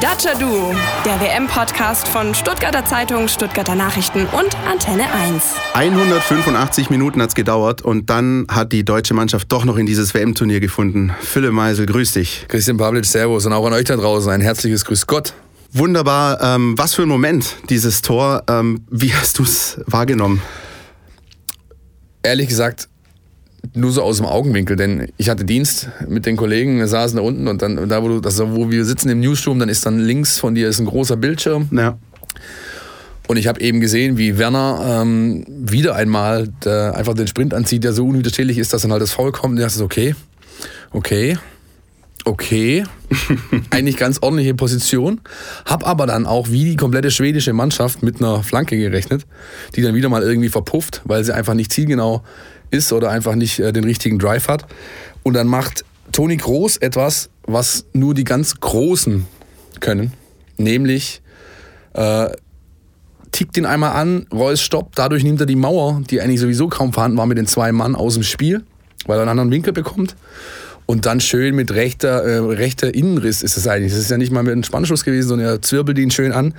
Dacia Duo, der WM-Podcast von Stuttgarter Zeitung, Stuttgarter Nachrichten und Antenne 1. 185 Minuten hat es gedauert und dann hat die deutsche Mannschaft doch noch in dieses WM-Turnier gefunden. Philipp Meisel, grüß dich. Christian Pavlic, Servus und auch an euch da draußen ein herzliches Grüß Gott. Wunderbar. Ähm, was für ein Moment, dieses Tor. Ähm, wie hast du es wahrgenommen? Ehrlich gesagt, nur so aus dem Augenwinkel, denn ich hatte Dienst mit den Kollegen, wir saßen da unten und dann da, wo, du, das, wo wir sitzen im Newsroom, dann ist dann links von dir ist ein großer Bildschirm. Ja. Und ich habe eben gesehen, wie Werner ähm, wieder einmal der, einfach den Sprint anzieht, der so unwiderstehlich ist, dass dann halt das Foul kommt. Und ich dachte, okay, okay, okay, eigentlich ganz ordentliche Position. Hab aber dann auch wie die komplette schwedische Mannschaft mit einer Flanke gerechnet, die dann wieder mal irgendwie verpufft, weil sie einfach nicht zielgenau ist oder einfach nicht äh, den richtigen Drive hat. Und dann macht Toni Groß etwas, was nur die ganz Großen können, nämlich äh, tickt ihn einmal an, Reus stoppt, dadurch nimmt er die Mauer, die eigentlich sowieso kaum vorhanden war, mit den zwei Mann aus dem Spiel, weil er einen anderen Winkel bekommt. Und dann schön mit rechter, äh, rechter Innenriss ist es eigentlich. Das ist ja nicht mal mit einem Spannschuss gewesen, sondern er zwirbelt ihn schön an.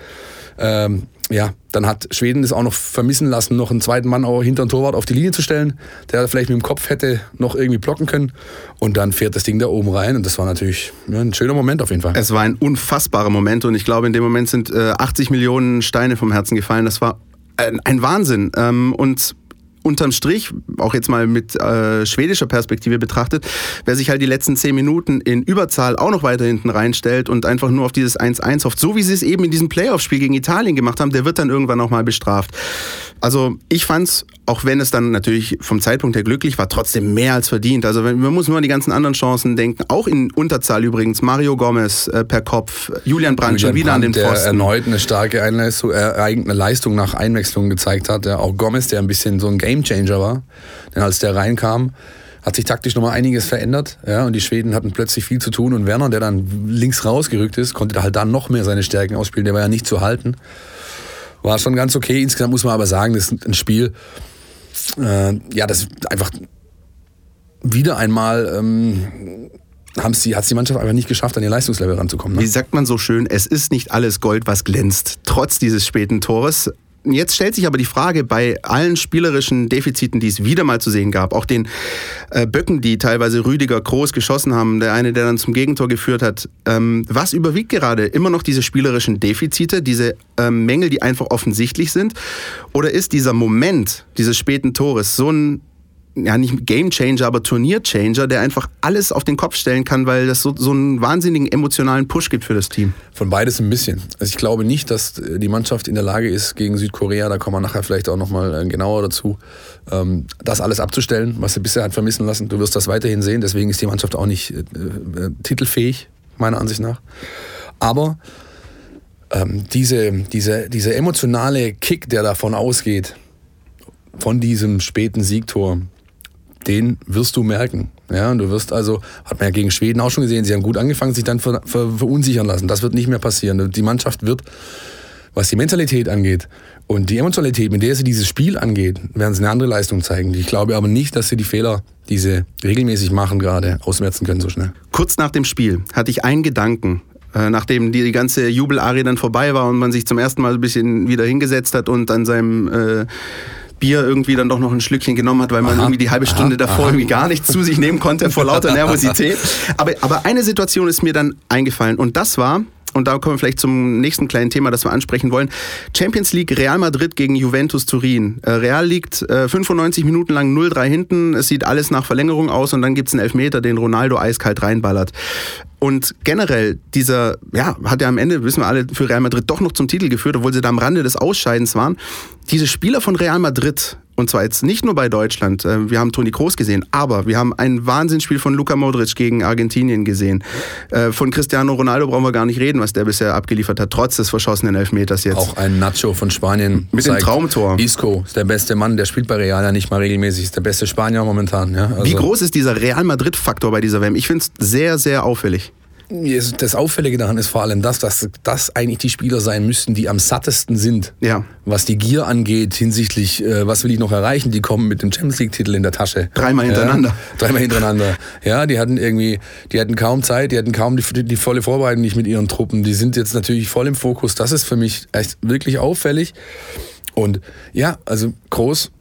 Ähm, ja, dann hat Schweden es auch noch vermissen lassen, noch einen zweiten Mann auch hinter den Torwart auf die Linie zu stellen, der vielleicht mit dem Kopf hätte noch irgendwie blocken können. Und dann fährt das Ding da oben rein und das war natürlich ein schöner Moment auf jeden Fall. Es war ein unfassbarer Moment und ich glaube, in dem Moment sind äh, 80 Millionen Steine vom Herzen gefallen. Das war ein, ein Wahnsinn. Ähm, und unterm Strich, auch jetzt mal mit äh, schwedischer Perspektive betrachtet, wer sich halt die letzten zehn Minuten in Überzahl auch noch weiter hinten reinstellt und einfach nur auf dieses 1-1 hofft, so wie sie es eben in diesem Playoff-Spiel gegen Italien gemacht haben, der wird dann irgendwann auch mal bestraft. Also ich fand's, auch wenn es dann natürlich vom Zeitpunkt her glücklich war, trotzdem mehr als verdient. Also man muss nur an die ganzen anderen Chancen denken, auch in Unterzahl übrigens, Mario Gomez äh, per Kopf, Julian Brandt schon wieder Brandt, an den Pfosten. Der erneut eine starke Einleistung, äh, eigene Leistung nach Einwechslung gezeigt hat. Ja, auch Gomez, der ein bisschen so ein Gamechanger war, denn als der reinkam, hat sich taktisch nochmal einiges verändert. Ja, und die Schweden hatten plötzlich viel zu tun. Und Werner, der dann links rausgerückt ist, konnte halt dann noch mehr seine Stärken ausspielen. Der war ja nicht zu halten. War schon ganz okay. Insgesamt muss man aber sagen, das ist ein Spiel, äh, ja, das einfach wieder einmal ähm, haben sie, hat die Mannschaft einfach nicht geschafft, an ihr Leistungslevel ranzukommen. Ne? Wie sagt man so schön, es ist nicht alles Gold, was glänzt. Trotz dieses späten Tores Jetzt stellt sich aber die Frage, bei allen spielerischen Defiziten, die es wieder mal zu sehen gab, auch den äh, Böcken, die teilweise Rüdiger groß geschossen haben, der eine, der dann zum Gegentor geführt hat, ähm, was überwiegt gerade? Immer noch diese spielerischen Defizite, diese ähm, Mängel, die einfach offensichtlich sind? Oder ist dieser Moment dieses späten Tores so ein ja nicht Game Changer, aber Turnier Changer, der einfach alles auf den Kopf stellen kann, weil das so, so einen wahnsinnigen emotionalen Push gibt für das Team. Von beides ein bisschen. Also ich glaube nicht, dass die Mannschaft in der Lage ist, gegen Südkorea, da kommen wir nachher vielleicht auch nochmal äh, genauer dazu, ähm, das alles abzustellen, was sie bisher hat vermissen lassen. Du wirst das weiterhin sehen, deswegen ist die Mannschaft auch nicht äh, äh, titelfähig, meiner Ansicht nach. Aber ähm, diese, diese, dieser emotionale Kick, der davon ausgeht, von diesem späten Siegtor, den wirst du merken. Ja, und du wirst also, hat man ja gegen Schweden auch schon gesehen, sie haben gut angefangen, sich dann ver, ver, verunsichern lassen. Das wird nicht mehr passieren. Die Mannschaft wird, was die Mentalität angeht und die Emotionalität, mit der sie dieses Spiel angeht, werden sie eine andere Leistung zeigen. Ich glaube aber nicht, dass sie die Fehler, die sie regelmäßig machen, gerade ausmerzen können so schnell. Kurz nach dem Spiel hatte ich einen Gedanken, äh, nachdem die, ganze Jubelarie dann vorbei war und man sich zum ersten Mal ein bisschen wieder hingesetzt hat und an seinem äh, Bier irgendwie dann doch noch ein Schlückchen genommen hat, weil man aha, irgendwie die halbe Stunde aha, davor aha. irgendwie gar nichts zu sich nehmen konnte vor lauter Nervosität. Aber, aber eine Situation ist mir dann eingefallen und das war, und da kommen wir vielleicht zum nächsten kleinen Thema, das wir ansprechen wollen. Champions League Real Madrid gegen Juventus Turin. Äh, Real liegt 95 äh, Minuten lang 0-3 hinten. Es sieht alles nach Verlängerung aus und dann gibt es einen Elfmeter, den Ronaldo eiskalt reinballert. Und generell, dieser, ja, hat ja am Ende, wissen wir alle, für Real Madrid doch noch zum Titel geführt, obwohl sie da am Rande des Ausscheidens waren. Diese Spieler von Real Madrid, und zwar jetzt nicht nur bei Deutschland. Äh, wir haben Toni Kroos gesehen, aber wir haben ein Wahnsinnsspiel von Luka Modric gegen Argentinien gesehen. Äh, von Cristiano Ronaldo brauchen wir gar nicht reden, was der bisher abgeliefert hat, trotz des verschossenen Elfmeters jetzt. Auch ein Nacho von Spanien. Mit dem Traumtor. Isco ist der beste Mann, der spielt bei Real ja nicht mal regelmäßig, ist der beste Spanier momentan. Ja? Also Wie groß ist dieser Real Madrid-Faktor bei dieser WM? Ich finde es sehr, sehr auffällig. Das Auffällige daran ist vor allem das, dass das eigentlich die Spieler sein müssten, die am sattesten sind, Ja. was die Gier angeht, hinsichtlich, äh, was will ich noch erreichen, die kommen mit dem Champions League-Titel in der Tasche. Dreimal hintereinander. Ja, dreimal hintereinander. Ja, die hatten irgendwie, die hatten kaum Zeit, die hatten kaum die, die volle Vorbereitung nicht mit ihren Truppen. Die sind jetzt natürlich voll im Fokus. Das ist für mich echt wirklich auffällig. Und ja, also groß,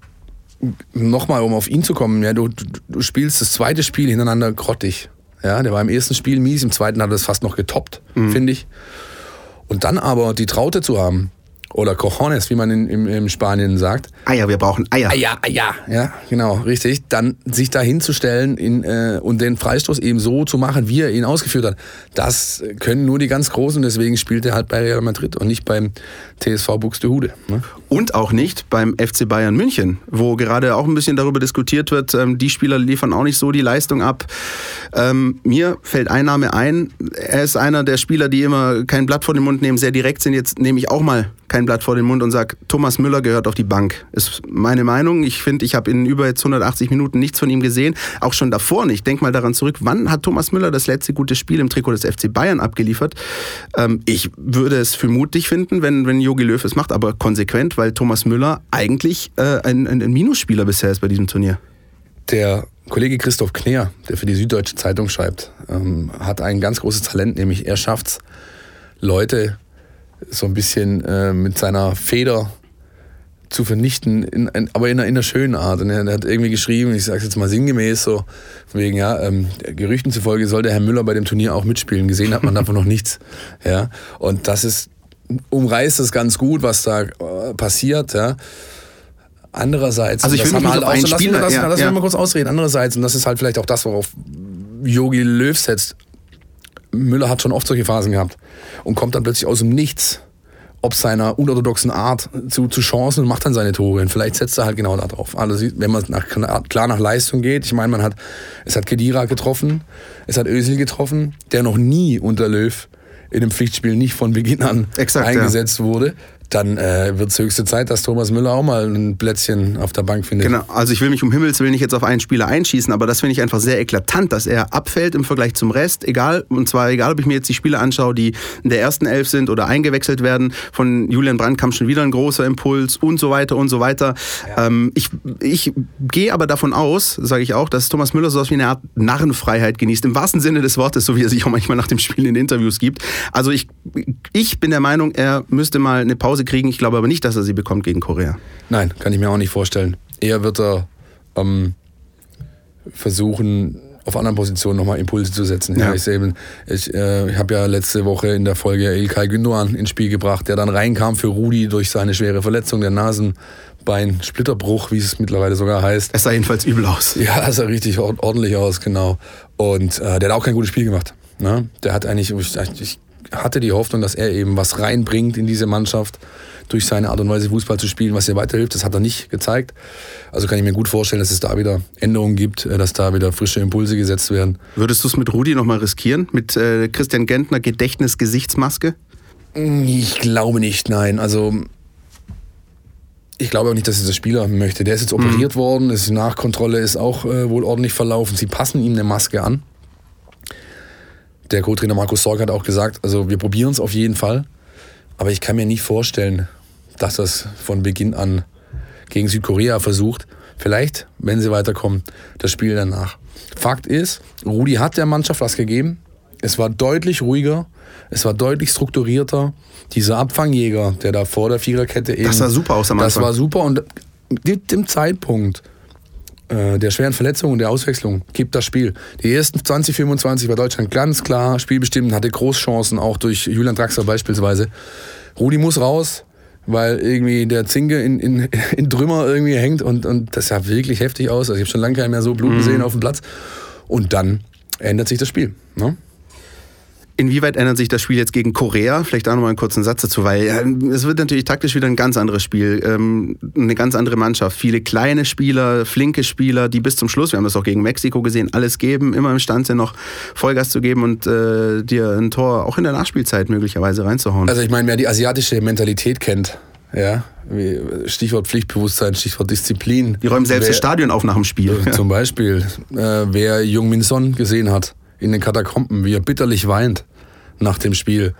nochmal, um auf ihn zu kommen, ja, du, du, du spielst das zweite Spiel hintereinander grottig. Ja, der war im ersten Spiel mies, im zweiten hat er das fast noch getoppt, finde ich. Und dann aber die Traute zu haben, oder Cojones, wie man in, in, in Spanien sagt, Eier, wir brauchen Eier. ja, ja, ja, genau, richtig. Dann sich da hinzustellen in, äh, und den Freistoß eben so zu machen, wie er ihn ausgeführt hat, das können nur die ganz Großen. Deswegen spielt er halt bei Real Madrid und nicht beim TSV Buxtehude. Ne? Und auch nicht beim FC Bayern München, wo gerade auch ein bisschen darüber diskutiert wird, ähm, die Spieler liefern auch nicht so die Leistung ab. Ähm, mir fällt ein Name ein, er ist einer der Spieler, die immer kein Blatt vor den Mund nehmen, sehr direkt sind. Jetzt nehme ich auch mal kein Blatt vor den Mund und sage, Thomas Müller gehört auf die Bank. Ist meine Meinung. Ich finde, ich habe in über jetzt 180 Minuten nichts von ihm gesehen, auch schon davor nicht. Denk mal daran zurück, wann hat Thomas Müller das letzte gute Spiel im Trikot des FC Bayern abgeliefert? Ähm, ich würde es für mutig finden, wenn, wenn Jogi Löw es macht, aber konsequent, weil Thomas Müller eigentlich äh, ein, ein, Minusspieler bisher ist bei diesem Turnier. Der Kollege Christoph Kneer, der für die Süddeutsche Zeitung schreibt, ähm, hat ein ganz großes Talent, nämlich er schafft es, Leute so ein bisschen äh, mit seiner Feder zu vernichten, in, in, aber in einer, in einer schönen Art. Und er, er hat irgendwie geschrieben, ich sage es jetzt mal sinngemäß, so wegen, ja, ähm, Gerüchten zufolge soll der Herr Müller bei dem Turnier auch mitspielen. Gesehen hat man davon noch nichts. Ja, und das ist, umreißt es ganz gut, was da äh, passiert, ja. Andererseits, Also ich das haben wir einen auch so- Spieler- lass, lass, ja, lass ja. mich mal kurz ausreden. Andererseits, und das ist halt vielleicht auch das, worauf Yogi Löw setzt, Müller hat schon oft solche Phasen gehabt und kommt dann plötzlich aus dem Nichts, ob seiner unorthodoxen Art zu, zu Chancen und macht dann seine Tore. Und vielleicht setzt er halt genau da drauf. Also wenn man nach, klar nach Leistung geht, ich meine, man hat, es hat Kedira getroffen, es hat Özil getroffen, der noch nie unter Löw in einem Pflichtspiel nicht von Beginn an Exakt, ja. eingesetzt wurde. Dann äh, wird es höchste Zeit, dass Thomas Müller auch mal ein Plätzchen auf der Bank findet. Genau, also ich will mich um Himmels Willen nicht jetzt auf einen Spieler einschießen, aber das finde ich einfach sehr eklatant, dass er abfällt im Vergleich zum Rest, egal, und zwar egal, ob ich mir jetzt die Spiele anschaue, die in der ersten Elf sind oder eingewechselt werden. Von Julian Brandt kam schon wieder ein großer Impuls und so weiter und so weiter. Ähm, ich, ich gehe aber davon aus, sage ich auch, dass Thomas Müller so wie eine Art Narrenfreiheit genießt, im wahrsten Sinne des Wortes, so wie er sich auch manchmal nach dem Spiel in Interviews gibt. Also ich, ich bin der Meinung, er müsste mal eine Pause kriegen. Ich glaube aber nicht, dass er sie bekommt gegen Korea. Nein, kann ich mir auch nicht vorstellen. Eher wird er ähm, versuchen, auf anderen Positionen nochmal Impulse zu setzen. Ja. Ich eben, ich, äh, ich habe ja letzte Woche in der Folge Ilkay Gündoğan ins Spiel gebracht, der dann reinkam für Rudi durch seine schwere Verletzung, der Nasenbein-Splitterbruch, wie es mittlerweile sogar heißt. Es sah jedenfalls übel aus. Ja, das sah richtig ord- ordentlich aus, genau. Und äh, der hat auch kein gutes Spiel gemacht. Ne? Der hat eigentlich, ich, ich hatte die Hoffnung, dass er eben was reinbringt in diese Mannschaft, durch seine Art und Weise Fußball zu spielen, was ihr weiterhilft. Das hat er nicht gezeigt. Also kann ich mir gut vorstellen, dass es da wieder Änderungen gibt, äh, dass da wieder frische Impulse gesetzt werden. Würdest du es mit Rudi nochmal riskieren? Mit äh, Christian Gentner Gedächtnis-Gesichtsmaske? Ich glaube nicht, nein. Also ich glaube auch nicht, dass dieser Spieler möchte. Der ist jetzt operiert worden, ist Nachkontrolle ist auch äh, wohl ordentlich verlaufen. Sie passen ihm eine Maske an. Der Co-Trainer Markus Sorg hat auch gesagt, also wir probieren es auf jeden Fall, aber ich kann mir nicht vorstellen, dass das von Beginn an gegen Südkorea versucht. Vielleicht, wenn sie weiterkommen, das Spiel danach. Fakt ist, Rudi hat der Mannschaft was gegeben. Es war deutlich ruhiger, es war deutlich strukturierter. Dieser Abfangjäger, der da vor der Viererkette eben. Das sah super aus am Das Anfang. war super und mit dem Zeitpunkt der schweren Verletzung und der Auswechslung gibt das Spiel. Die ersten 20, 25 war Deutschland ganz klar spielbestimmt, hatte Großchancen, auch durch Julian Draxler beispielsweise. Rudi muss raus, weil irgendwie der Zinke in, in, in Trümmer irgendwie hängt und, und das sah wirklich heftig aus. Also ich habe schon lange keinen mehr so Blut gesehen auf dem Platz. Und dann ändert sich das Spiel. Ne? Inwieweit ändert sich das Spiel jetzt gegen Korea? Vielleicht auch noch mal einen kurzen Satz dazu, weil es wird natürlich taktisch wieder ein ganz anderes Spiel, ähm, eine ganz andere Mannschaft. Viele kleine Spieler, flinke Spieler, die bis zum Schluss, wir haben das auch gegen Mexiko gesehen, alles geben, immer imstande sind, noch Vollgas zu geben und äh, dir ein Tor auch in der Nachspielzeit möglicherweise reinzuhauen. Also ich meine, wer die asiatische Mentalität kennt, ja, Stichwort Pflichtbewusstsein, Stichwort Disziplin. die räumen selbst wer, das Stadion auf nach dem Spiel. Zum Beispiel, äh, wer Jung Min Son gesehen hat in den Katakomben, wie er bitterlich weint nach dem Spiel.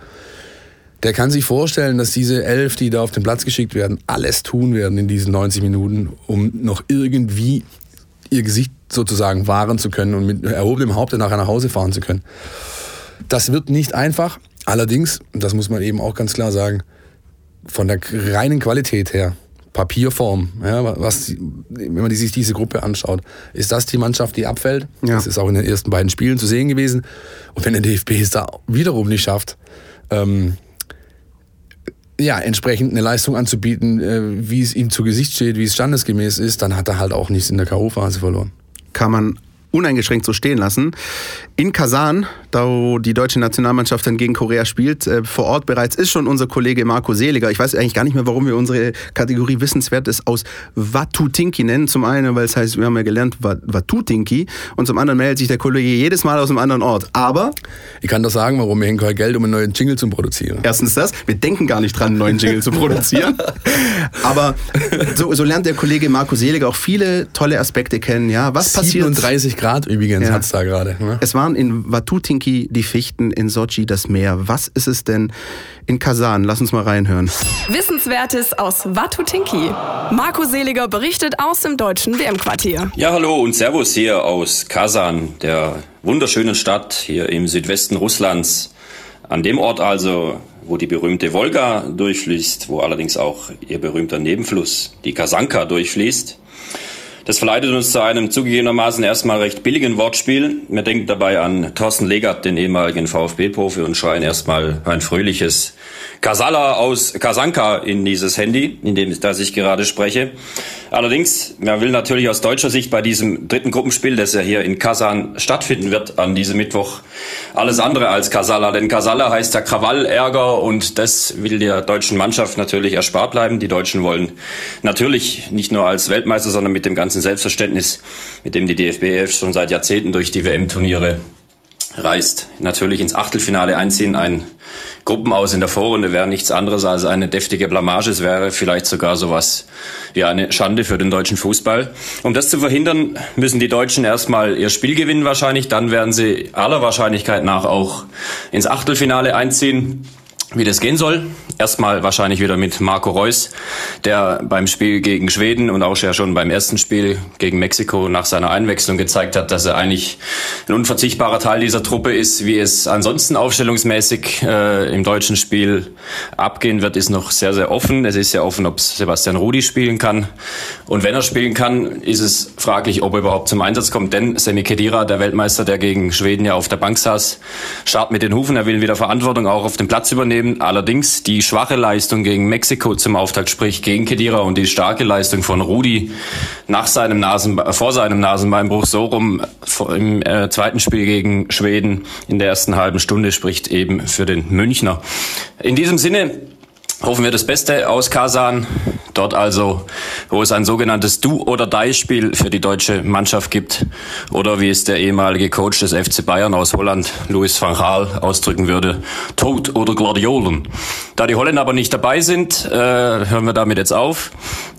Der kann sich vorstellen, dass diese elf, die da auf den Platz geschickt werden, alles tun werden in diesen 90 Minuten, um noch irgendwie ihr Gesicht sozusagen wahren zu können und mit erhobenem Haupte nachher nach Hause fahren zu können. Das wird nicht einfach. Allerdings, das muss man eben auch ganz klar sagen, von der reinen Qualität her, Papierform, ja, was, wenn man sich diese Gruppe anschaut, ist das die Mannschaft, die abfällt. Ja. Das ist auch in den ersten beiden Spielen zu sehen gewesen. Und wenn der DFB es da wiederum nicht schafft, ähm, ja, entsprechend eine Leistung anzubieten, äh, wie es ihm zu Gesicht steht, wie es standesgemäß ist, dann hat er halt auch nichts in der K.O.-Phase verloren. Kann man uneingeschränkt so stehen lassen. In Kasan, da wo die deutsche Nationalmannschaft dann gegen Korea spielt, äh, vor Ort bereits ist schon unser Kollege Marco Seliger. Ich weiß eigentlich gar nicht mehr, warum wir unsere Kategorie Wissenswert ist aus Watutinki nennen. Zum einen, weil es heißt, wir haben ja gelernt Watutinki und zum anderen meldet sich der Kollege jedes Mal aus einem anderen Ort. Aber ich kann das sagen, warum wir hängen kein Geld, um einen neuen Jingle zu produzieren. Erstens das, wir denken gar nicht dran, einen neuen Jingle zu produzieren. Aber so, so, lernt der Kollege Marco Seliger auch viele tolle Aspekte kennen. Ja, was 37 passiert? Grad übrigens ja. hat es da gerade. Ne? Es waren in Watutinki die Fichten, in Sochi das Meer. Was ist es denn in Kasan? Lass uns mal reinhören. Wissenswertes aus Watutinki. Marco Seliger berichtet aus dem deutschen WM-Quartier. Ja, hallo und Servus hier aus Kasan, der wunderschönen Stadt hier im Südwesten Russlands. An dem Ort also, wo die berühmte Wolga durchfließt, wo allerdings auch ihr berühmter Nebenfluss, die Kasanka, durchfließt. Das verleitet uns zu einem zugegebenermaßen erstmal recht billigen Wortspiel. Wir denken dabei an Thorsten Legert, den ehemaligen VfB-Profi, und schreien erstmal ein fröhliches Kasala aus Kasanka in dieses Handy, in dem das ich gerade spreche. Allerdings, man will natürlich aus deutscher Sicht bei diesem dritten Gruppenspiel, das ja hier in Kasan stattfinden wird, an diesem Mittwoch, alles andere als Kasala. Denn Kasala heißt ja Krawall, Ärger und das will der deutschen Mannschaft natürlich erspart bleiben. Die Deutschen wollen natürlich nicht nur als Weltmeister, sondern mit dem ganzen Selbstverständnis, mit dem die DFB schon seit Jahrzehnten durch die WM-Turniere reist, natürlich ins Achtelfinale einziehen. Ein Gruppenaus in der Vorrunde wäre nichts anderes als eine deftige Blamage. Es wäre vielleicht sogar sowas wie eine Schande für den deutschen Fußball. Um das zu verhindern, müssen die Deutschen erstmal ihr Spiel gewinnen wahrscheinlich. Dann werden sie aller Wahrscheinlichkeit nach auch ins Achtelfinale einziehen wie das gehen soll. Erstmal wahrscheinlich wieder mit Marco Reus, der beim Spiel gegen Schweden und auch schon beim ersten Spiel gegen Mexiko nach seiner Einwechslung gezeigt hat, dass er eigentlich ein unverzichtbarer Teil dieser Truppe ist. Wie es ansonsten aufstellungsmäßig äh, im deutschen Spiel abgehen wird, ist noch sehr, sehr offen. Es ist ja offen, ob Sebastian Rudi spielen kann. Und wenn er spielen kann, ist es fraglich, ob er überhaupt zum Einsatz kommt. Denn Semi Kedira, der Weltmeister, der gegen Schweden ja auf der Bank saß, starrt mit den Hufen. Er will wieder Verantwortung auch auf dem Platz übernehmen nehmen. Allerdings die schwache Leistung gegen Mexiko zum Auftakt, sprich gegen Kedira und die starke Leistung von Rudi nach seinem Nasen, vor seinem Nasenbeinbruch so rum im äh, zweiten Spiel gegen Schweden in der ersten halben Stunde spricht eben für den Münchner. In diesem Sinne hoffen wir das Beste aus Kasan. Dort also, wo es ein sogenanntes Du- oder Die-Spiel für die deutsche Mannschaft gibt. Oder wie es der ehemalige Coach des FC Bayern aus Holland, Louis van Gaal, ausdrücken würde, Tod oder Gladiolen. Da die Holländer aber nicht dabei sind, äh, hören wir damit jetzt auf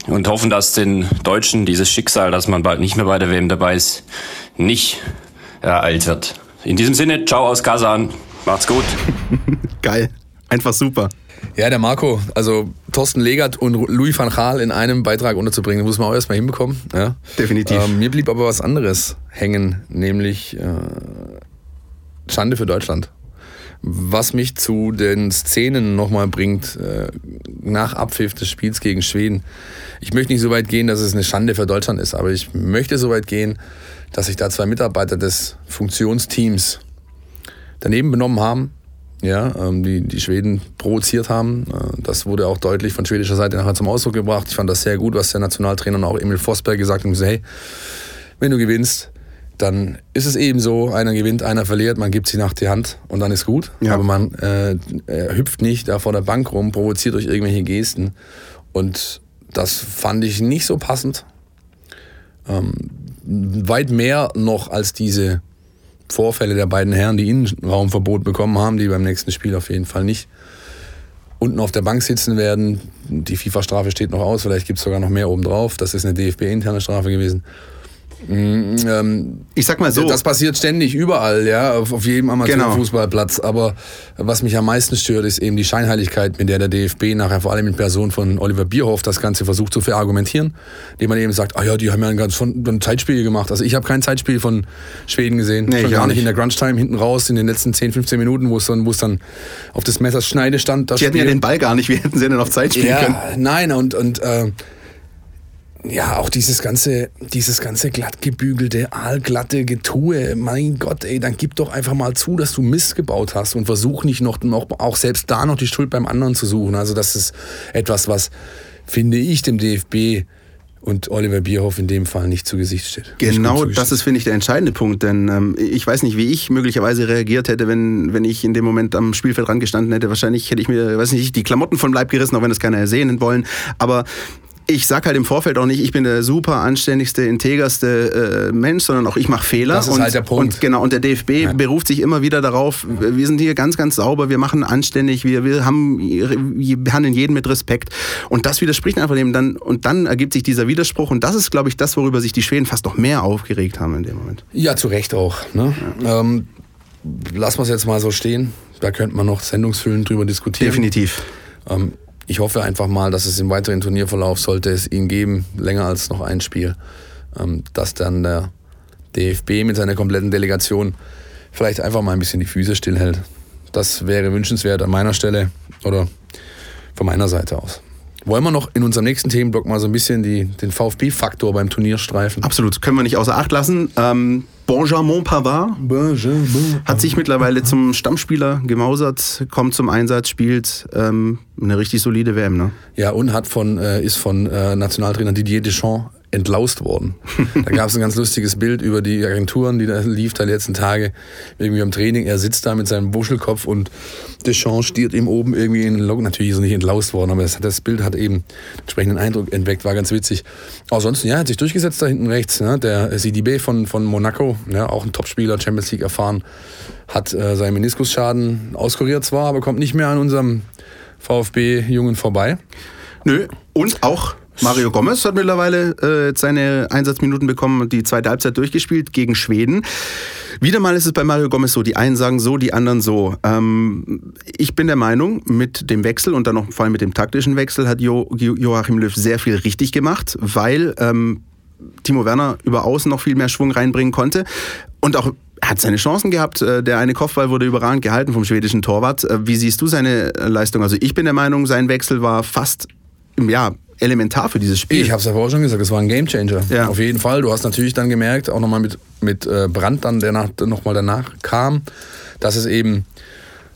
und hoffen, dass den Deutschen dieses Schicksal, dass man bald nicht mehr bei der WM dabei ist, nicht ereilt wird. In diesem Sinne, ciao aus Kasan. Macht's gut. Geil. Einfach super. Ja, der Marco, also Thorsten Legert und Louis van Gaal in einem Beitrag unterzubringen, muss man auch erstmal hinbekommen. Ja. Definitiv. Ähm, mir blieb aber was anderes hängen, nämlich äh, Schande für Deutschland. Was mich zu den Szenen nochmal bringt, äh, nach Abpfiff des Spiels gegen Schweden. Ich möchte nicht so weit gehen, dass es eine Schande für Deutschland ist, aber ich möchte so weit gehen, dass sich da zwei Mitarbeiter des Funktionsteams daneben benommen haben, ja, ähm, die die Schweden provoziert haben. Äh, das wurde auch deutlich von schwedischer Seite nachher zum Ausdruck gebracht. Ich fand das sehr gut, was der Nationaltrainer und auch Emil Forsberg gesagt haben. Hey, wenn du gewinnst, dann ist es eben so, einer gewinnt, einer verliert, man gibt sie nach die Hand und dann ist gut. Ja. Aber man äh, hüpft nicht da vor der Bank rum, provoziert durch irgendwelche Gesten. Und das fand ich nicht so passend. Ähm, weit mehr noch als diese Vorfälle der beiden Herren, die Innenraumverbot bekommen haben, die beim nächsten Spiel auf jeden Fall nicht unten auf der Bank sitzen werden. Die FIFA-Strafe steht noch aus, vielleicht gibt es sogar noch mehr obendrauf. Das ist eine DFB-interne Strafe gewesen. Ähm, Ich sag mal so. Das passiert ständig überall, ja, auf, jedem Amateurfußballplatz. Aber was mich am meisten stört, ist eben die Scheinheiligkeit, mit der der DFB nachher vor allem in Person von Oliver Bierhoff das Ganze versucht zu verargumentieren, indem man eben sagt, ah ja, die haben ja ein ganz schon ein Zeitspiel gemacht. Also ich habe kein Zeitspiel von Schweden gesehen, Nee, schon gar nicht in der Crunch-Time hinten raus in den letzten 10, 15 Minuten, wo es dann, wo es dann auf des Messers Schneide stand. Die hatten ja Spiel. den Ball gar nicht, wir hätten sie dann auf Zeit spielen können. Ja, nein, und, und äh, ja, auch dieses ganze, dieses ganze glattgebügelte, aalglatte Getue, mein Gott, ey, dann gib doch einfach mal zu, dass du Mist gebaut hast und versuch nicht noch, noch auch selbst da noch die Schuld beim anderen zu suchen. Also das ist etwas, was, finde ich, dem DFB und Oliver Bierhoff in dem Fall nicht zu Gesicht steht. Genau, das ist, finde ich, der entscheidende Punkt. Denn ähm, ich weiß nicht, wie ich möglicherweise reagiert hätte, wenn, wenn ich in dem Moment am Spielfeld dran gestanden hätte. Wahrscheinlich hätte ich mir, weiß nicht, die Klamotten vom Leib gerissen, auch wenn es keiner sehen wollen. Aber ich sag halt im Vorfeld auch nicht, ich bin der super anständigste, integerste äh, Mensch, sondern auch ich mache Fehler. Das ist und, halt der Punkt. Und genau, und der DFB beruft sich immer wieder darauf, wir sind hier ganz, ganz sauber, wir machen anständig, wir, wir haben, wir behandeln jeden mit Respekt. Und das widerspricht einfach dem dann, und dann ergibt sich dieser Widerspruch. Und das ist, glaube ich, das, worüber sich die Schweden fast noch mehr aufgeregt haben in dem Moment. Ja, zu Recht auch. Ne? Ähm, lassen wir es jetzt mal so stehen. Da könnte man noch sendungsfüllend drüber diskutieren. Definitiv. Ähm, ich hoffe einfach mal, dass es im weiteren Turnierverlauf, sollte es ihn geben, länger als noch ein Spiel, ähm, dass dann der DFB mit seiner kompletten Delegation vielleicht einfach mal ein bisschen die Füße stillhält. Das wäre wünschenswert an meiner Stelle oder von meiner Seite aus. Wollen wir noch in unserem nächsten Themenblock mal so ein bisschen die, den VfB-Faktor beim Turnier streifen? Absolut. Können wir nicht außer Acht lassen. Ähm, Benjamin Pavard hat sich mittlerweile zum Stammspieler gemausert, kommt zum Einsatz, spielt ähm, eine richtig solide WM. Ne? Ja, und hat von, äh, ist von äh, Nationaltrainer Didier Deschamps entlaust worden. da gab es ein ganz lustiges Bild über die Agenturen, die da lief da die letzten Tage irgendwie am Training. Er sitzt da mit seinem Buschelkopf und Deschamps stiert ihm oben irgendwie in den Locken. Natürlich ist er nicht entlaust worden, aber das, das Bild hat eben entsprechenden Eindruck entweckt, war ganz witzig. Ansonsten, ja, hat sich durchgesetzt da hinten rechts. Ne? Der Sidibé von, von Monaco, ja, auch ein Topspieler, Champions League erfahren, hat äh, seinen Meniskusschaden auskuriert zwar, aber kommt nicht mehr an unserem VfB-Jungen vorbei. Nö. Und auch Mario Gomez hat mittlerweile äh, seine Einsatzminuten bekommen und die zweite Halbzeit durchgespielt gegen Schweden. Wieder mal ist es bei Mario Gomez so, die einen sagen so, die anderen so. Ähm, ich bin der Meinung, mit dem Wechsel und dann noch vor allem mit dem taktischen Wechsel hat jo jo Joachim Löw sehr viel richtig gemacht, weil ähm, Timo Werner über außen noch viel mehr Schwung reinbringen konnte und auch hat seine Chancen gehabt. Äh, Der eine Kopfball wurde überragend gehalten vom schwedischen Torwart. Äh, Wie siehst du seine äh, Leistung? Also ich bin der Meinung, sein Wechsel war fast ja, elementar für dieses Spiel. Ich habe es ja vorher schon gesagt, es war ein Gamechanger. Ja. Auf jeden Fall. Du hast natürlich dann gemerkt, auch nochmal mit, mit äh, Brand dann, der nach, nochmal danach kam, dass es eben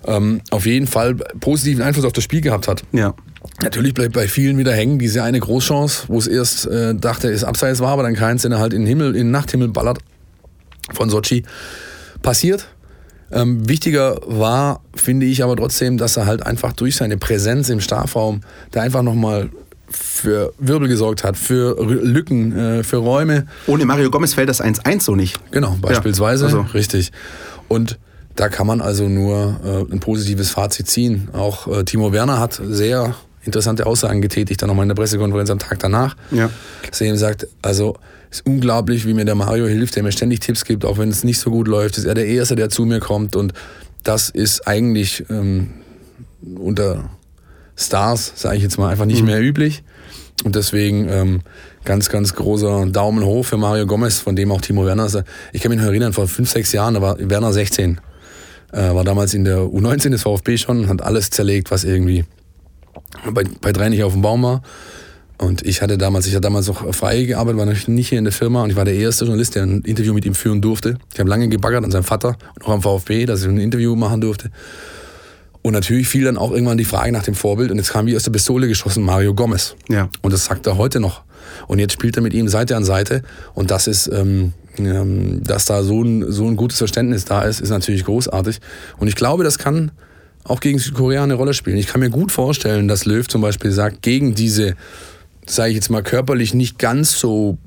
ähm, auf jeden Fall positiven Einfluss auf das Spiel gehabt hat. ja. Natürlich bleibt bei vielen wieder hängen diese eine Großchance, wo es erst äh, dachte, es abseits war, aber dann keins, den er halt in den Himmel, in den Nachthimmel ballert von Sochi. Passiert. Ähm, wichtiger war, finde ich aber trotzdem, dass er halt einfach durch seine Präsenz im Strafraum da einfach nochmal für Wirbel gesorgt hat, für Lücken, äh, für Räume. Ohne Mario Gomez fällt das 1-1 so nicht. Genau, beispielsweise. also. Richtig. Und da kann man also nur äh, ein positives Fazit ziehen. Auch äh, Timo Werner hat sehr interessante Aussagen getätigt, dann nochmal in der Pressekonferenz am Tag danach. Ja. Dass er eben sagt, also ist unglaublich, wie mir der Mario hilft, der mir ständig Tipps gibt, auch wenn es nicht so gut läuft. Ist er der Erste, der zu mir kommt. Und das ist eigentlich ähm, unter Stars, sage ich jetzt mal, einfach nicht mehr üblich. Und deswegen ähm, ganz, ganz großer Daumen hoch für Mario Gomez, von dem auch Timo Werner ist. Ich kann mich noch erinnern, vor fünf, sechs Jahren, da war Werner 16. Äh, war damals in der U19 des VfB schon, hat alles zerlegt, was irgendwie bei, bei drei nicht auf dem Baum war. Und ich hatte damals, ich hatte damals noch frei gearbeitet, war noch nicht hier in der Firma und ich war der erste Journalist, der ein Interview mit ihm führen durfte. Ich habe lange gebaggert an seinem Vater und auch am VfB, dass ich ein Interview machen durfte. Und natürlich fiel dann auch irgendwann die Frage nach dem Vorbild und jetzt kam wie aus der Pistole geschossen Mario Gomez. Ja. Und das sagt er heute noch. Und jetzt spielt er mit ihm Seite an Seite und das ist, ähm, ähm, dass da so ein, so ein gutes Verständnis da ist, ist natürlich großartig. Und ich glaube, das kann auch gegen Südkorea eine Rolle spielen. Ich kann mir gut vorstellen, dass Löw zum Beispiel sagt, gegen diese, sage ich jetzt mal, körperlich nicht ganz so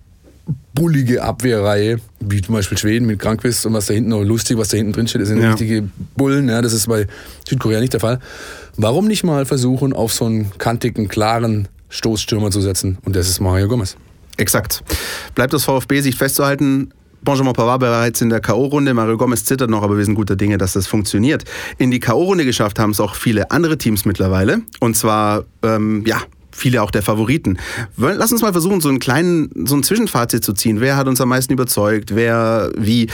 bullige Abwehrreihe, wie zum Beispiel Schweden mit Krankwist und was da hinten noch lustig, was da hinten drin steht, das sind Ja. richtige Bullen, ja, das ist bei Südkorea nicht der Fall. Warum nicht mal versuchen, auf so einen kantigen, klaren Stoßstürmer zu setzen? Und das ist Mario Gomez. Exakt. Bleibt aus VfB-Sicht festzuhalten, Benjamin Pavard bereits in der K.O.-Runde. Mario Gomez zittert noch, aber wir sind guter Dinge, dass das funktioniert. In die K.O.-Runde geschafft haben es auch viele andere Teams mittlerweile. Und zwar, ähm, ja, viele auch der Favoriten. Lass uns mal versuchen, so einen kleinen, so ein Zwischenfazit zu ziehen. Wer hat uns am meisten überzeugt? Wer, wie?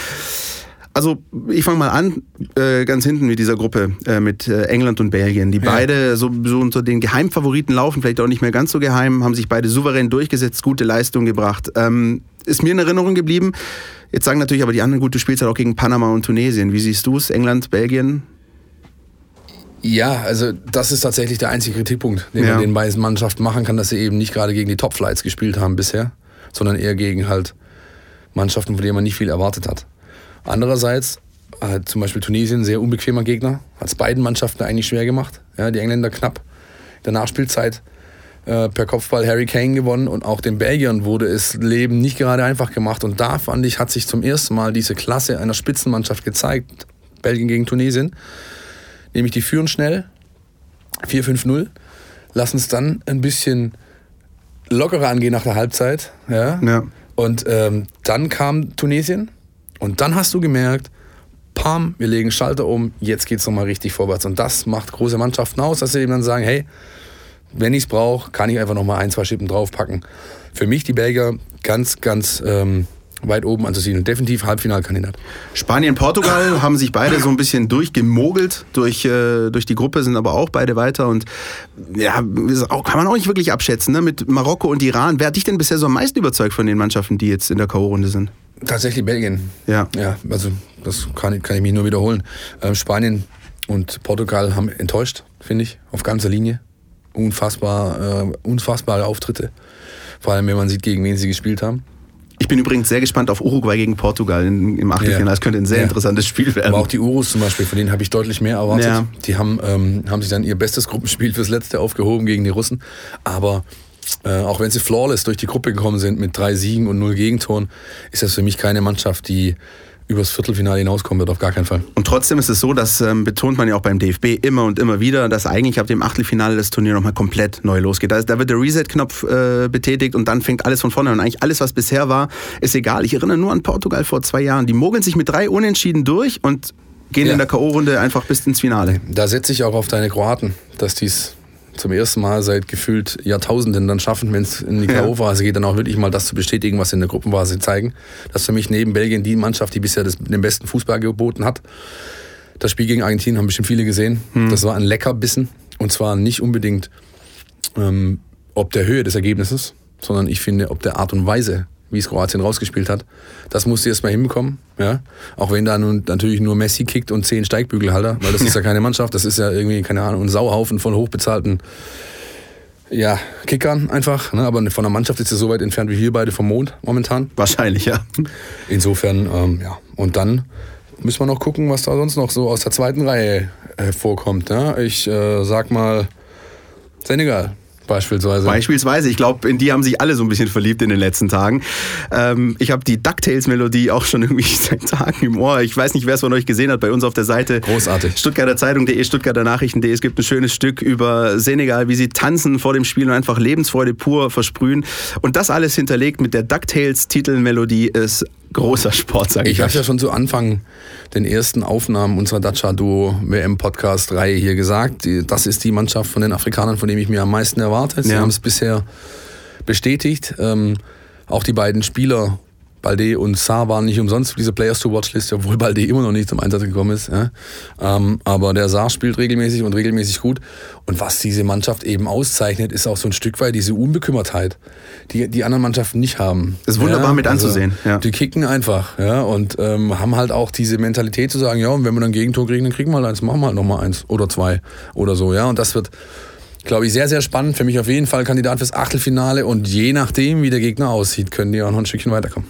Also ich fange mal an, äh, ganz hinten mit dieser Gruppe, äh, mit äh, England und Belgien, die ja. beide so, so unter den Geheimfavoriten laufen, vielleicht auch nicht mehr ganz so geheim, haben sich beide souverän durchgesetzt, gute Leistung gebracht. Ähm, ist mir in Erinnerung geblieben. Jetzt sagen natürlich aber die anderen, gut, du spielst halt auch gegen Panama und Tunesien. Wie siehst du es? England, Belgien? Ja, also das ist tatsächlich der einzige Kritikpunkt, den ja. man den beiden Mannschaften machen kann, dass sie eben nicht gerade gegen die Top-Flights gespielt haben bisher, sondern eher gegen halt Mannschaften, von denen man nicht viel erwartet hat. Andererseits hat zum Beispiel Tunesien ein sehr unbequemer Gegner, hat es beiden Mannschaften eigentlich schwer gemacht. Ja, die Engländer knapp in der Nachspielzeit äh, per Kopfball Harry Kane gewonnen und auch den Belgiern wurde es Leben nicht gerade einfach gemacht. Und da fand ich, hat sich zum ersten Mal diese Klasse einer Spitzenmannschaft gezeigt. Belgien gegen Tunesien. Nämlich die führen schnell, 4-5-0, lassen es dann ein bisschen lockerer angehen nach der Halbzeit. Ja. ja. Und ähm, dann kam Tunesien und dann hast du gemerkt, pam, wir legen Schalter um, jetzt geht es nochmal richtig vorwärts. Und das macht große Mannschaften aus, dass sie eben dann sagen, hey, wenn ich es brauche, kann ich einfach nochmal ein, zwei Schippen draufpacken. Für mich die Belgier ganz, ganz ähm, weit oben anzusiedeln. Definitiv Halbfinalkandidat. Spanien, Portugal haben sich beide so ein bisschen durchgemogelt durch, äh, durch die Gruppe, sind aber auch beide weiter. Und ja, auch, kann man auch nicht wirklich abschätzen. Ne? Mit Marokko und Iran. Wer hat dich denn bisher so am meisten überzeugt von den Mannschaften, die jetzt in der K.O.-Runde sind? Tatsächlich Belgien. Ja. Ja, also das kann, kann ich mich nur wiederholen. Ähm, Spanien und Portugal haben enttäuscht, finde ich, auf ganzer Linie unfassbar, äh, unfassbare Auftritte. Vor allem, wenn man sieht, gegen wen sie gespielt haben. Ich bin übrigens sehr gespannt auf Uruguay gegen Portugal im Achtelfinale. Das könnte ein sehr ja. interessantes Spiel werden. Aber auch die Urus zum Beispiel, von denen habe ich deutlich mehr erwartet. Ja. Die haben, ähm, haben sich dann ihr bestes Gruppenspiel fürs letzte aufgehoben gegen die Russen. Aber äh, auch wenn sie flawless durch die Gruppe gekommen sind mit drei Siegen und null Gegentoren, ist das für mich keine Mannschaft, die übers Viertelfinale hinauskommen wird, auf gar keinen Fall. Und trotzdem ist es so, das ähm, betont man ja auch beim DFB immer und immer wieder, dass eigentlich ab dem Achtelfinale das Turnier nochmal komplett neu losgeht. Da, ist, da wird der Reset-Knopf äh, betätigt und dann fängt alles von vorne an. Eigentlich alles, was bisher war, ist egal. Ich erinnere nur an Portugal vor zwei Jahren. Die mogeln sich mit drei Unentschieden durch und gehen ja. in der K.O.-Runde einfach bis ins Finale. Da setze ich auch auf deine Kroaten, dass dies zum ersten Mal seit gefühlt Jahrtausenden dann schaffen, wenn es in die K.O.-Phase geht, dann auch wirklich mal das zu bestätigen, was sie in der Gruppenphase zeigen. Das ist für mich neben Belgien die Mannschaft, die bisher das, den besten Fußball geboten hat. Das Spiel gegen Argentinien haben bestimmt viele gesehen. Hm. Das war ein Leckerbissen. Und zwar nicht unbedingt ähm, ob der Höhe des Ergebnisses, sondern ich finde, ob der Art und Weise, wie es Kroatien rausgespielt hat. Das musste erstmal hinbekommen. Ja? Auch wenn da nun natürlich nur Messi kickt und zehn Steigbügelhalter, weil das ist ja keine Mannschaft, das ist ja irgendwie, keine Ahnung, ein Sauhaufen von hochbezahlten ja, Kickern einfach. Ne? Aber von der Mannschaft ist sie so weit entfernt wie wir beide vom Mond momentan. Wahrscheinlich, ja. Insofern, ähm, ja. Und dann müssen wir noch gucken, was da sonst noch so aus der zweiten Reihe äh, vorkommt. Ne? Ich äh, sag mal Senegal. Beispielsweise. Beispielsweise. Ich glaube, in die haben sich alle so ein bisschen verliebt in den letzten Tagen. Ähm, ich habe die DuckTales-Melodie auch schon irgendwie seit Tagen im Ohr. Ich weiß nicht, wer es von euch gesehen hat bei uns auf der Seite. Großartig. Stuttgarter Zeitung.de, Stuttgarter Nachrichten.de. Es gibt ein schönes Stück über Senegal, wie sie tanzen vor dem Spiel und einfach Lebensfreude pur versprühen. Und das alles hinterlegt mit der DuckTales-Titelmelodie ist großer Sport, sage ich. Ich habe ja schon zu Anfang den ersten Aufnahmen unserer Dacia Duo WM Podcast Reihe hier gesagt. das ist die Mannschaft von den Afrikanern, von dem ich mir am meisten erwarte. Sie ja. haben es bisher bestätigt. Ähm, auch die beiden Spieler Balde und Saar waren nicht umsonst für diese Players to Watch List, obwohl Balde immer noch nicht zum Einsatz gekommen ist. Ja. Ähm, aber der Saar spielt regelmäßig und regelmäßig gut. Und was diese Mannschaft eben auszeichnet, ist auch so ein Stück weit diese Unbekümmertheit, die die anderen Mannschaften nicht haben. Das ist wunderbar ja, mit also anzusehen. Ja. Die kicken einfach ja, und ähm, haben halt auch diese Mentalität zu sagen, ja, und wenn wir dann Gegentor kriegen, dann kriegen wir halt eins, machen wir halt nochmal eins oder zwei oder so. Ja. Und das wird glaube ich, sehr, sehr spannend. Für mich auf jeden Fall Kandidat fürs Achtelfinale und je nachdem, wie der Gegner aussieht, können die auch noch ein Stückchen weiterkommen.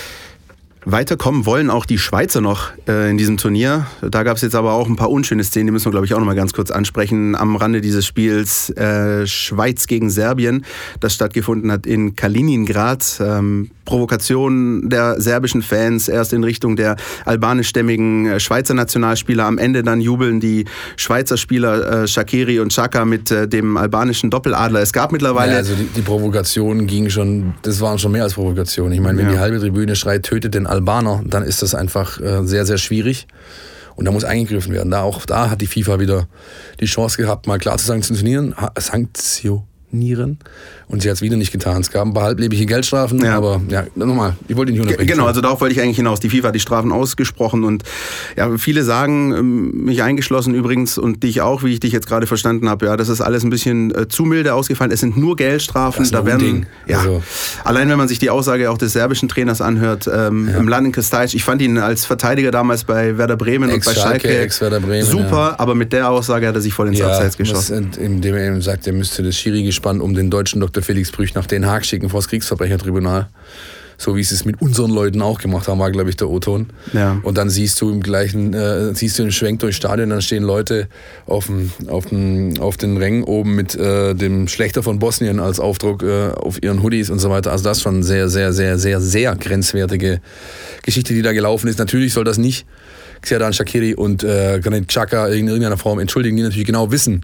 Weiterkommen wollen auch die Schweizer noch äh, in diesem Turnier. Da gab es jetzt aber auch ein paar unschöne Szenen, die müssen wir, glaube ich, auch noch mal ganz kurz ansprechen. Am Rande dieses Spiels äh, Schweiz gegen Serbien, das stattgefunden hat in Kaliningrad. Ähm, Provokation der serbischen Fans, erst in Richtung der albanischstämmigen äh, Schweizer Nationalspieler. Am Ende dann jubeln die Schweizer Spieler äh, Shakiri und Chaka mit äh, dem albanischen Doppeladler. Es gab mittlerweile... Ja, also die, die Provokation ging schon, das waren schon mehr als Provokation. Ich meine, wenn Ja. die halbe Tribüne schreit, tötet den Albaner, dann ist das einfach äh, sehr, sehr schwierig. Und da muss eingegriffen werden. Da auch da hat die FIFA wieder die Chance gehabt, mal klar zu sanktionieren. ha- Sanktionieren. Und sie hat es wieder nicht getan. Es gab ein paar halblebige Geldstrafen, Ja. aber ja, nochmal, ich wollte dich nicht unterbrechen. Genau, also darauf wollte ich eigentlich hinaus. Die FIFA hat die Strafen ausgesprochen und ja, viele sagen, ähm, mich eingeschlossen übrigens und dich auch, wie ich dich jetzt gerade verstanden habe, ja, das ist alles ein bisschen äh, zu milde ausgefallen. Es sind nur Geldstrafen. Das da werden, Unding. ja, Also- allein wenn man sich die Aussage auch des serbischen Trainers anhört, ähm, im Land Kristajic, ich fand ihn als Verteidiger damals bei Werder Bremen und bei Schalke Ex-Werder Bremen, super, aber mit der Aussage hat er sich voll ins Abseits was, geschossen. indem er eben sagt, er müsste das Schiri-Gespann um den deutschen Dr. Felix Brüch nach Den Haag schicken vor das Kriegsverbrechertribunal. So wie sie es mit unseren Leuten auch gemacht haben, war, glaube ich, der O-Ton. Ja. Und dann siehst du im gleichen, äh, siehst du einen Schwenk durchs Stadion, dann stehen Leute auf, dem, auf, dem, auf den Rängen oben mit äh, dem Schlechter von Bosnien als Aufdruck äh, auf ihren Hoodies und so weiter. Also das ist schon sehr, sehr, sehr, sehr, sehr grenzwertige Geschichte, die da gelaufen ist. Natürlich soll das nicht Xerdan Shakiri und äh, Granit Xhaka in irgendeiner Form entschuldigen, die natürlich genau wissen,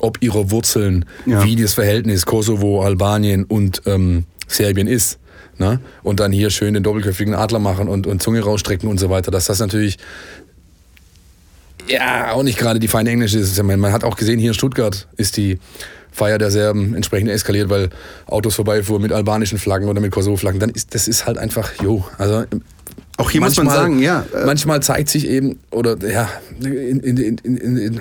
ob ihre Wurzeln, Ja. wie das Verhältnis Kosovo, Albanien und ähm, Serbien ist. Ne? Und dann hier schön den doppelköpfigen Adler machen und, und Zunge rausstrecken und so weiter. Dass das natürlich ja auch nicht gerade die feine Englische ist. Man hat auch gesehen, hier in Stuttgart ist die Feier der Serben entsprechend eskaliert, weil Autos vorbeifuhren mit albanischen Flaggen oder mit Kosovo-Flaggen. Dann ist das ist halt einfach, jo, also Auch hier muss man sagen, ja, äh, manchmal zeigt sich eben, oder ja, in, in, in,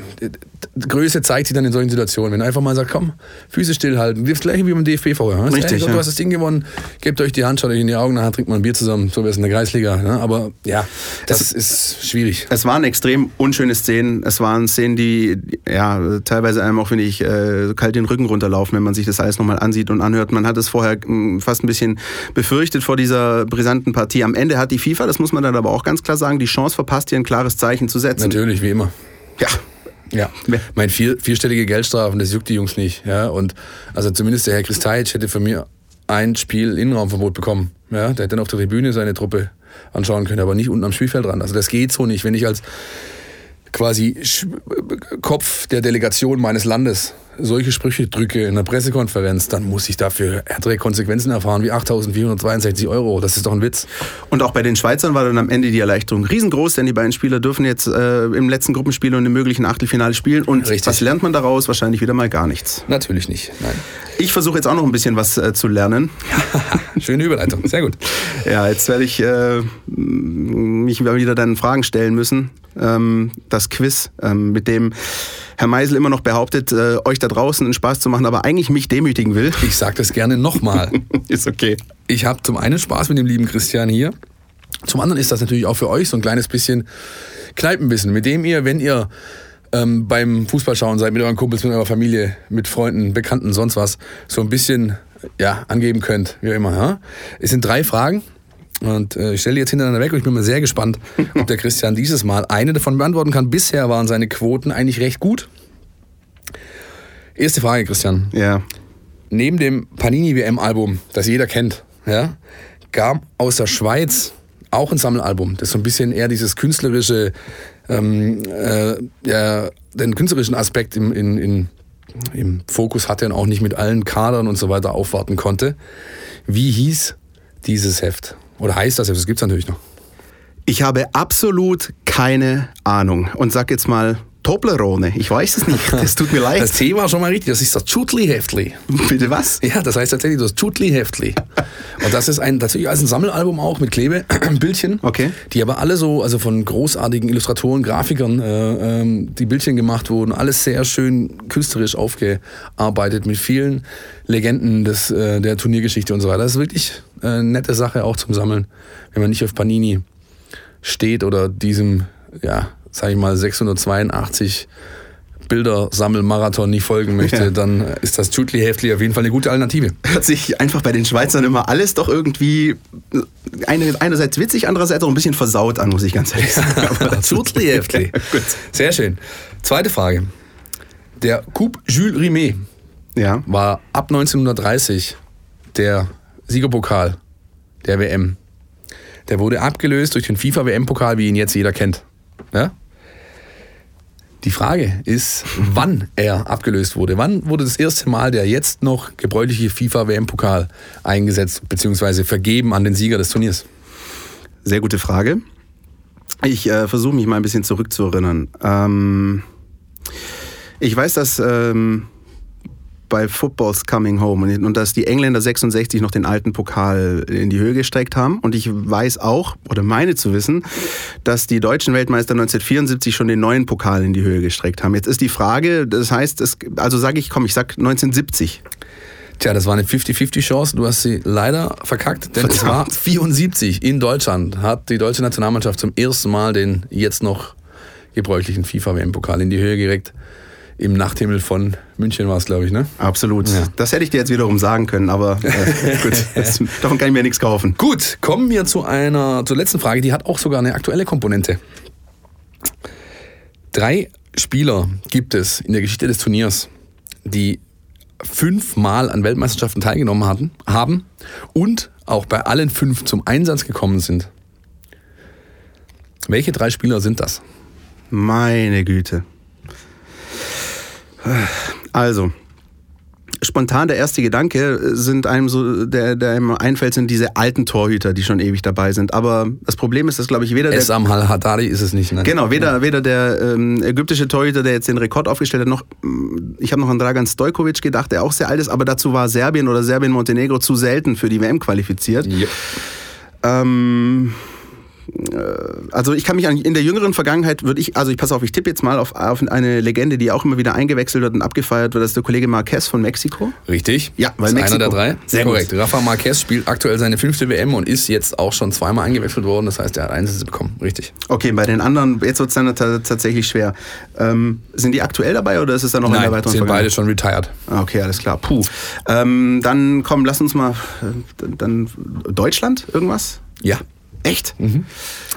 Größe zeigt sich dann in solchen Situationen. Wenn einfach mal sagt, komm, Füße stillhalten, wirft gleich wie beim DFB vorher. ne? Richtig, ja. Du hast das Ding gewonnen, gebt euch die Hand, schaut euch in die Augen, nachher trinkt man ein Bier zusammen, so wäre es in der Kreisliga. Ne? Aber ja, das ist schwierig. Es waren extrem unschöne Szenen. Es waren Szenen, die ja teilweise einem auch, finde ich, äh, kalt den Rücken runterlaufen, wenn man sich das alles nochmal ansieht und anhört. Man hat es vorher mh, fast ein bisschen befürchtet vor dieser brisanten Partie. Am Ende hat die FIFA, das muss man dann aber auch ganz klar sagen, die Chance verpasst, hier ein klares Zeichen zu setzen. Natürlich, wie immer. Ja. Ja, mein vier, vierstellige Geldstrafen, das juckt die Jungs nicht. Ja, und also zumindest der Herr Kristajic hätte von mir ein Spiel Innenraumverbot bekommen. Ja, der hätte dann auf der Tribüne seine Truppe anschauen können, aber nicht unten am Spielfeld dran. Also das geht so nicht. Wenn ich als quasi Kopf der Delegation meines Landes solche Sprüche drücke in einer Pressekonferenz, dann muss ich dafür härtere Konsequenzen erfahren wie 8.462 Euro. Das ist doch ein Witz. Und auch bei den Schweizern war dann am Ende die Erleichterung riesengroß, denn die beiden Spieler dürfen jetzt äh, im letzten Gruppenspiel und im möglichen Achtelfinale spielen. Und Richtig. was lernt man daraus? Wahrscheinlich wieder mal gar nichts. Natürlich nicht. Nein. Ich versuche jetzt auch noch ein bisschen was äh, zu lernen. Schöne Überleitung. Sehr gut. Ja, jetzt werde ich äh, mich wieder dann Fragen stellen müssen. Ähm, das Quiz, ähm, mit dem Herr Meisel immer noch behauptet, äh, euch da draußen einen Spaß zu machen, aber eigentlich mich demütigen will. Ich sage das gerne nochmal. Ist okay. Ich habe zum einen Spaß mit dem lieben Christian hier. Zum anderen ist das natürlich auch für euch so ein kleines bisschen Kneipenwissen, mit dem ihr, wenn ihr ähm, beim Fußballschauen seid, mit euren Kumpels, mit eurer Familie, mit Freunden, Bekannten, sonst was, so ein bisschen ja, angeben könnt, wie immer. Ja? Es sind drei Fragen. Und äh, ich stelle die jetzt hintereinander weg und ich bin mal sehr gespannt, ob der Christian dieses Mal eine davon beantworten kann. Bisher waren seine Quoten eigentlich recht gut. Erste Frage, Christian Ja. neben dem Panini WM-Album, das jeder kennt, ja, gab aus der Schweiz auch ein Sammelalbum, das so ein bisschen eher dieses künstlerische, ähm, äh, ja, den künstlerischen Aspekt im, in, in, im Fokus hatte und auch nicht mit allen Kadern und so weiter aufwarten konnte. Wie hieß dieses Heft? Oder heißt das Heft? Das gibt es natürlich noch. Ich habe absolut keine Ahnung und sag jetzt mal Toblerone. Ich weiß es nicht. Das tut mir leid. Das C war schon mal richtig, das ist das Chutli-Heftli. Bitte was? Ja, das heißt tatsächlich das Chutli-Heftli. Und das ist ein, tatsächlich als ein Sammelalbum auch mit Klebebildchen. Okay. Die aber alle so, also von großartigen Illustratoren, Grafikern, äh, ähm, die Bildchen gemacht wurden. Alles sehr schön künstlerisch aufgearbeitet mit vielen Legenden des, äh, der Turniergeschichte und so weiter. Das ist wirklich äh, eine nette Sache auch zum Sammeln, wenn man nicht auf Panini steht oder diesem, ja, sag ich mal, 682 Bildersammelmarathon nicht folgen möchte, Ja. dann ist das Chutli-Heftli auf jeden Fall eine gute Alternative. Hört sich einfach bei den Schweizern immer alles doch irgendwie eine, einerseits witzig, andererseits auch ein bisschen versaut an, muss ich ganz ehrlich sagen. Heftli. Gut. Sehr schön. Zweite Frage. Der Coupe Jules Rimet Ja. war ab 1930 der Siegerpokal der WM. Der wurde abgelöst durch den FIFA-WM-Pokal, wie ihn jetzt jeder kennt. Ja? Die Frage ist, wann er abgelöst wurde. Wann wurde das erste Mal der jetzt noch gebräuchliche FIFA-WM-Pokal eingesetzt bzw. vergeben an den Sieger des Turniers? Sehr gute Frage. Ich äh, versuche mich mal ein bisschen zurückzuerinnern. Ähm, ich weiß, dass ähm, bei Football's Coming Home und, und dass die Engländer 66 noch den alten Pokal in die Höhe gestreckt haben. Und ich weiß auch, oder meine zu wissen, dass die deutschen Weltmeister 1974 schon den neuen Pokal in die Höhe gestreckt haben. Jetzt ist die Frage, das heißt, es, also sage ich, komm, ich sag 1970. Tja, das war eine 50-50-Chance. Du hast sie leider verkackt, denn es war Verdammt. 74 in Deutschland. Hat die deutsche Nationalmannschaft zum ersten Mal den jetzt noch gebräuchlichen FIFA-WM-Pokal in die Höhe gereckt. Im Nachthimmel von München war es, glaube ich, ne? Absolut. Ja. Das hätte ich dir jetzt wiederum sagen können, aber äh, gut, das, davon kann ich mir nichts kaufen. Gut, kommen wir zu einer, zur letzten Frage. Die hat auch sogar eine aktuelle Komponente. Drei Spieler gibt es in der Geschichte des Turniers, die fünfmal an Weltmeisterschaften teilgenommen hatten, haben und auch bei allen fünf zum Einsatz gekommen sind. Welche drei Spieler sind das? Meine Güte. Also, spontan der erste Gedanke sind einem so, der, der einem einfällt, sind diese alten Torhüter, die schon ewig dabei sind. Aber das Problem ist, dass, glaube ich, weder der. Esam Al-Haddadi ist es nicht. Ne? Genau, weder, weder der ähm, ägyptische Torhüter, der jetzt den Rekord aufgestellt hat, noch, mm, ich habe noch an Dragan Stojkovic gedacht, der auch sehr alt ist, aber dazu war Serbien oder Serbien-Montenegro zu selten für die WM qualifiziert. Ja. Ähm, äh, also ich kann mich an, in der jüngeren Vergangenheit würde ich, also ich pass auf, ich tippe jetzt mal auf, auf eine Legende, die auch immer wieder eingewechselt wird und abgefeiert wird, das ist der Kollege Marquez von Mexiko. Richtig? Ja, weil ist Mexiko- einer der drei. Sehr korrekt. gut. Rafa Marquez spielt aktuell seine fünfte WM und ist jetzt auch schon zweimal eingewechselt worden. Das heißt, er hat Einsätze bekommen. Richtig. Okay, bei den anderen, jetzt wird es dann ta- tatsächlich schwer. Ähm, sind die aktuell dabei oder ist es dann noch in der Nein, weiteren sind beide schon retired. Ah, Okay, alles klar. Puh. Ähm, dann komm, lass uns mal, äh, dann Deutschland irgendwas? Ja. Echt?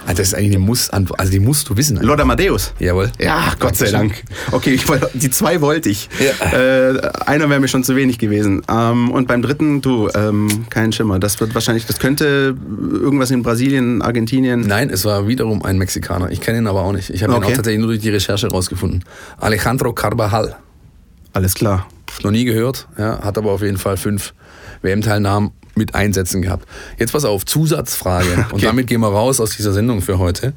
Ah, Das ist eigentlich eine Muss-Antwort. Also die musst du wissen. Lord Amadeus. Jawohl. Ja, Gott sei. Dank. Okay, ich wollte, die zwei wollte ich. Ja. Äh, einer wäre mir schon zu wenig gewesen. Ähm, und beim dritten, du, ähm, kein Schimmer. Das wird wahrscheinlich, das könnte irgendwas in Brasilien, Argentinien. Nein, es war wiederum ein Mexikaner. Ich kenne ihn aber auch nicht. Ich habe ihn Okay. auch tatsächlich nur durch die Recherche rausgefunden. Alejandro Carvajal. Alles klar. Noch nie gehört, ja, hat aber auf jeden Fall fünf WM-Teilnahmen mit Einsätzen gehabt. Jetzt pass auf, Zusatzfrage. Und Okay. damit gehen wir raus aus dieser Sendung für heute.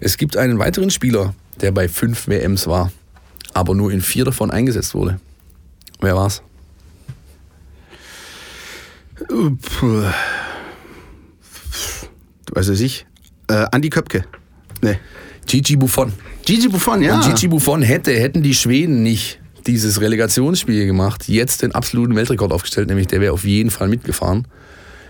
Es gibt einen weiteren Spieler, der bei fünf WMs war, aber nur in vier davon eingesetzt wurde. Wer war's? Puh. Was weiß ich. Äh, Andi Köpke. Nee. Gigi Buffon. Gigi Buffon, ja. Und Gigi Buffon hätte, hätten die Schweden nicht dieses Relegationsspiel gemacht, jetzt den absoluten Weltrekord aufgestellt, nämlich der wäre auf jeden Fall mitgefahren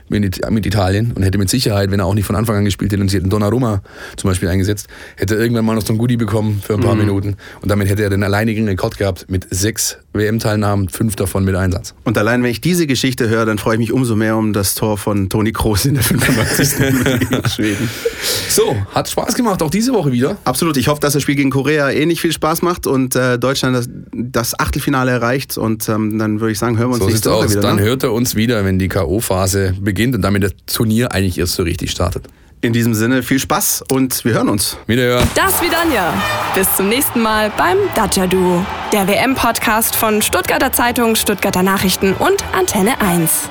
mit, Italien und hätte mit Sicherheit, wenn er auch nicht von Anfang an gespielt hätte und sie hätten Donnarumma zum Beispiel eingesetzt, hätte er irgendwann mal noch so ein Goodie bekommen für ein paar Minuten und damit hätte er den alleinigen Rekord gehabt mit sechs WM-Teilnahmen, fünf davon mit Einsatz. Und allein wenn ich diese Geschichte höre, dann freue ich mich umso mehr um das Tor von Toni Kroos in der 95. Minute gegen Schweden. So, hat Spaß gemacht, auch diese Woche wieder. Absolut. Ich hoffe, dass das Spiel gegen Korea ähnlich viel Spaß macht und äh, Deutschland das, das Achtelfinale erreicht. Und ähm, dann würde ich sagen, hören wir uns So nächste Woche aus. wieder. Dann ne? hört er uns wieder, wenn die K.O.-Phase beginnt und damit das Turnier eigentlich erst so richtig startet. In diesem Sinne viel Spaß und wir hören uns. Wiederhören. Das wie Danja. Bis zum nächsten Mal beim Dacia Duo. Der WM-Podcast von Stuttgarter Zeitung, Stuttgarter Nachrichten und Antenne 1.